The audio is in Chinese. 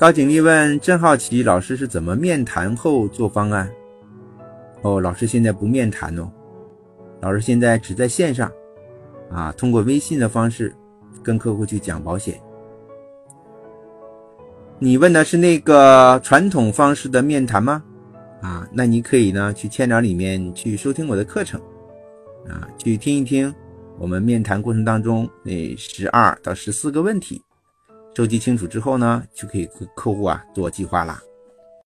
高景丽问：“真好奇，老师是怎么面谈后做方案？”哦，老师现在不面谈哦，老师现在只在线上，啊，通过微信的方式跟客户去讲保险。你问的是那个传统方式的面谈吗？啊，那你可以呢去千聊里面去收听我的课程，啊，去听一听我们面谈过程当中那十二到十四个问题，收集清楚之后呢，就可以跟客户啊做计划啦。